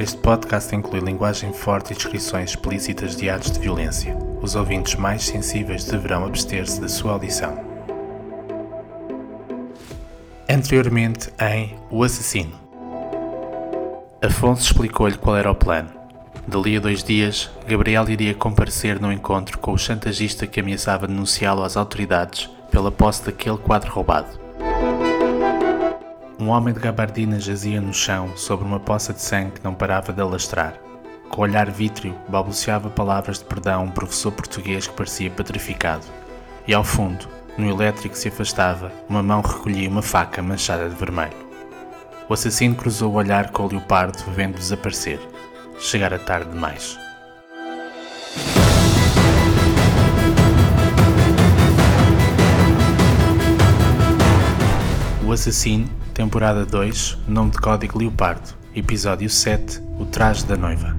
Este podcast inclui linguagem forte e descrições explícitas de atos de violência. Os ouvintes mais sensíveis deverão abster-se da sua audição. Anteriormente em O Assassino. Afonso explicou-lhe qual era o plano. Dali a dois dias, Gabriel iria comparecer no encontro com o chantagista que ameaçava denunciá-lo às autoridades pela posse daquele quadro roubado. Um homem de gabardina jazia no chão sobre uma poça de sangue que não parava de alastrar. Com olhar vítreo, balbuciava palavras de perdão um professor português que parecia petrificado. E ao fundo, no elétrico que se afastava, uma mão recolhia uma faca manchada de vermelho. O assassino cruzou o olhar com o leopardo, vendo desaparecer. Chegara tarde demais. O Assassino, temporada 2, nome de código Leopardo, episódio 7, O Traje da Noiva.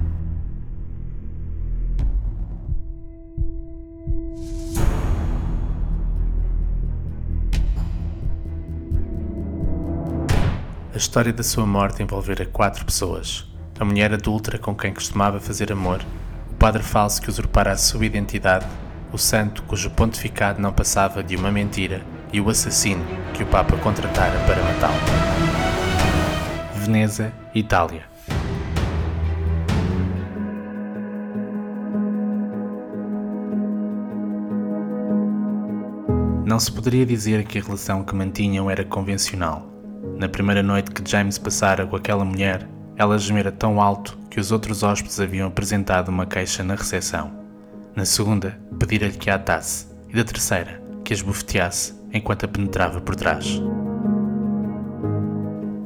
A história da sua morte envolvera quatro pessoas. A mulher adulta com quem costumava fazer amor, o padre falso que usurpara a sua identidade, o santo cujo pontificado não passava de uma mentira e o assassino que o Papa contratara para matá-lo. Veneza, Itália. Não se poderia dizer que a relação que mantinham era convencional. Na primeira noite que James passara com aquela mulher, ela gemera tão alto que os outros hóspedes haviam apresentado uma queixa na recepção. Na segunda, pedira-lhe que a atasse. E da terceira, que a esbofeteasse enquanto a penetrava por trás.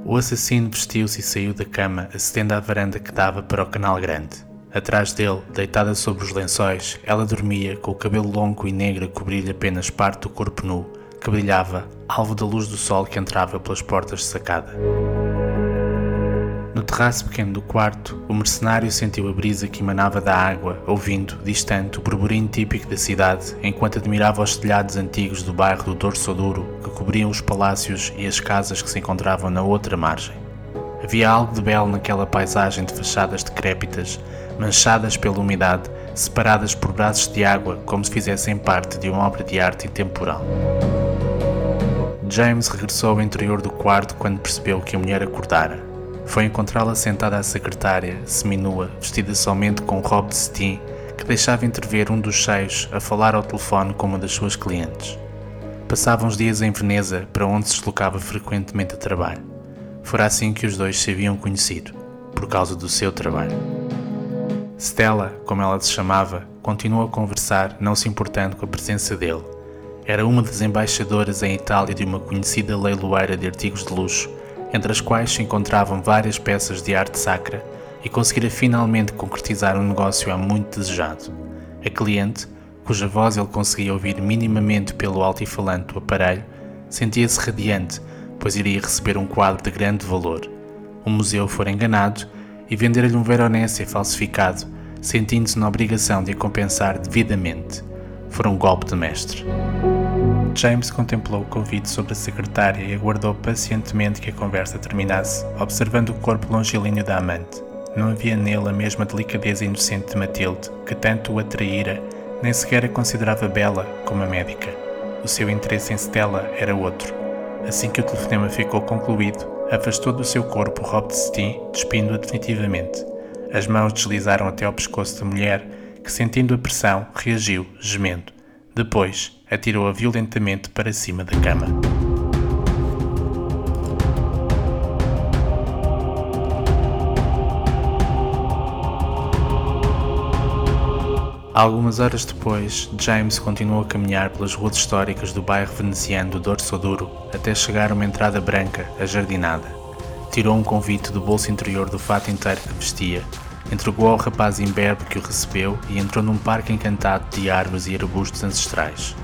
O assassino vestiu-se e saiu da cama, acedendo à varanda que dava para o canal grande. Atrás dele, deitada sobre os lençóis, ela dormia, com o cabelo longo e negro a cobrir-lhe apenas parte do corpo nu, que brilhava, alvo da luz do sol que entrava pelas portas de sacada. Terraço pequeno do quarto, o mercenário sentiu a brisa que emanava da água, ouvindo, distante, o burburinho típico da cidade, enquanto admirava os telhados antigos do bairro do Dorso Duro que cobriam os palácios e as casas que se encontravam na outra margem. Havia algo de belo naquela paisagem de fachadas decrépitas, manchadas pela umidade, separadas por braços de água como se fizessem parte de uma obra de arte intemporal. James regressou ao interior do quarto quando percebeu que a mulher acordara. Foi encontrá-la sentada à secretária, seminua, vestida somente com um robe de cetim que deixava entrever um dos cheios a falar ao telefone com uma das suas clientes. Passavam os dias em Veneza, para onde se deslocava frequentemente a trabalho. Fora assim que os dois se haviam conhecido, por causa do seu trabalho. Stella, como ela se chamava, continuou a conversar, não se importando com a presença dele. Era uma das embaixadoras em Itália de uma conhecida leiloeira de artigos de luxo entre as quais se encontravam várias peças de arte sacra, e conseguira finalmente concretizar um negócio há muito desejado. A cliente, cuja voz ele conseguia ouvir minimamente pelo altifalante do aparelho, sentia-se radiante, pois iria receber um quadro de grande valor. O museu fora enganado e vender-lhe um Veronese falsificado, sentindo-se na obrigação de a compensar devidamente. Fora um golpe de mestre. James contemplou o convite sobre a secretária e aguardou pacientemente que a conversa terminasse, observando o corpo longilíneo da amante. Não havia nele a mesma delicadeza inocente de Matilde, que tanto o atraíra, nem sequer a considerava bela como a médica. O seu interesse em Stella era outro. Assim que o telefonema ficou concluído, afastou do seu corpo o robe de cetim, despindo-a definitivamente. As mãos deslizaram até ao pescoço da mulher, que, sentindo a pressão, reagiu, gemendo. Depois, atirou-a violentamente para cima da cama. Algumas horas depois, James continuou a caminhar pelas ruas históricas do bairro veneziano do Dorso Duro até chegar a uma entrada branca, ajardinada. Tirou um convite do bolso interior do fato inteiro que vestia, entregou ao rapaz imberbe que o recebeu e entrou num parque encantado de árvores e arbustos ancestrais.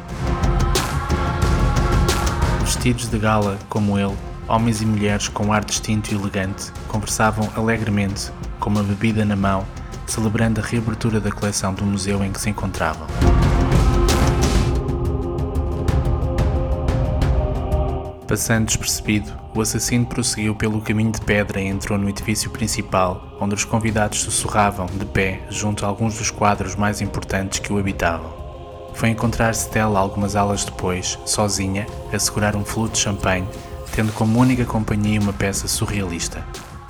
Vestidos de gala, como ele, homens e mulheres com ar distinto e elegante conversavam alegremente, com uma bebida na mão, celebrando a reabertura da coleção do museu em que se encontravam. Passando despercebido, o assassino prosseguiu pelo caminho de pedra e entrou no edifício principal, onde os convidados sussurravam, de pé, junto a alguns dos quadros mais importantes que o habitavam. Foi encontrar Stella algumas aulas depois, sozinha, a segurar um flute de champanhe, tendo como única companhia uma peça surrealista.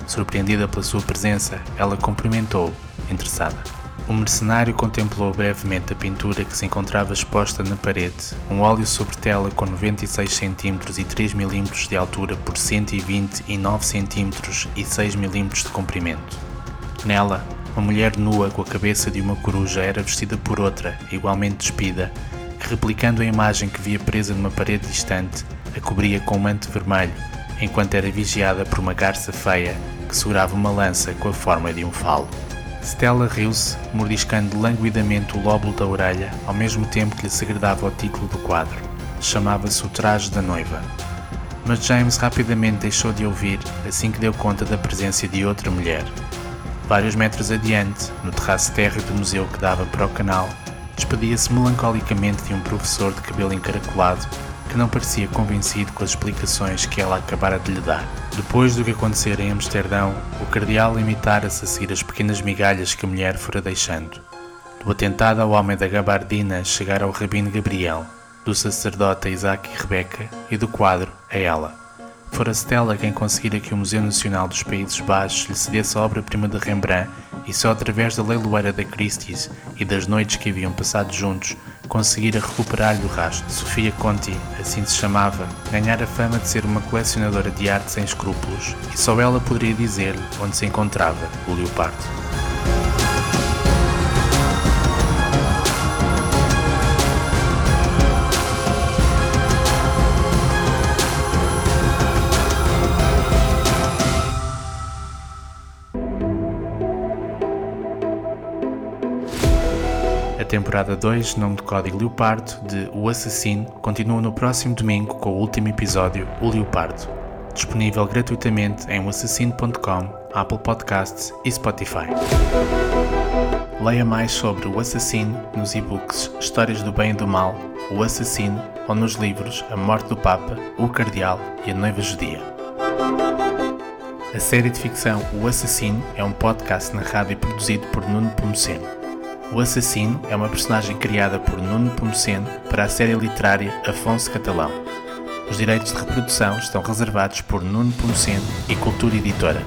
Surpreendida pela sua presença, ela cumprimentou, interessada. O mercenário contemplou brevemente a pintura que se encontrava exposta na parede, um óleo sobre tela com 96 cm e 3 mm de altura por 120 e 9 cm e 6 mm de comprimento. Nela, uma mulher nua com a cabeça de uma coruja era vestida por outra, igualmente despida, que replicando a imagem que via presa numa parede distante, a cobria com um manto vermelho, enquanto era vigiada por uma garça feia que segurava uma lança com a forma de um falo. Stella riu-se, mordiscando languidamente o lóbulo da orelha, ao mesmo tempo que lhe segredava o título do quadro. Chamava-se O Traje da Noiva. Mas James rapidamente deixou de ouvir assim que deu conta da presença de outra mulher. Vários metros adiante, no terraço térreo do museu que dava para o canal, despedia-se melancolicamente de um professor de cabelo encaracolado que não parecia convencido com as explicações que ela acabara de lhe dar. Depois do que acontecera em Amsterdão, o cardeal limitara-se a seguir as pequenas migalhas que a mulher fora deixando. Do atentado ao homem da gabardina chegar ao rabino Gabriel, do sacerdote Isaac e Rebeca e do quadro a ela. Fora Stella quem conseguira que o Museu Nacional dos Países Baixos lhe cedesse a obra-prima de Rembrandt e só através da leiloeira da Christie's e das noites que haviam passado juntos conseguira recuperar-lhe o rastro. Sofia Conti, assim se chamava, ganhara fama de ser uma colecionadora de arte sem escrúpulos e só ela poderia dizer-lhe onde se encontrava o leopardo. Temporada 2, nome de código Leopardo, de O Assassino, continua no próximo domingo com o último episódio, O Leopardo, disponível gratuitamente em oassassino.com, Apple Podcasts e Spotify. Leia mais sobre O Assassino nos e-books Histórias do Bem e do Mal, O Assassino ou nos livros A Morte do Papa, O Cardeal e A Noiva Judia. A série de ficção O Assassino é um podcast narrado e produzido por Nuno Pomoceno. O assassino é uma personagem criada por Nuno Pomoceno para a série literária Afonso Catalão. Os direitos de reprodução estão reservados por Nuno Pomoceno e Cultura Editora.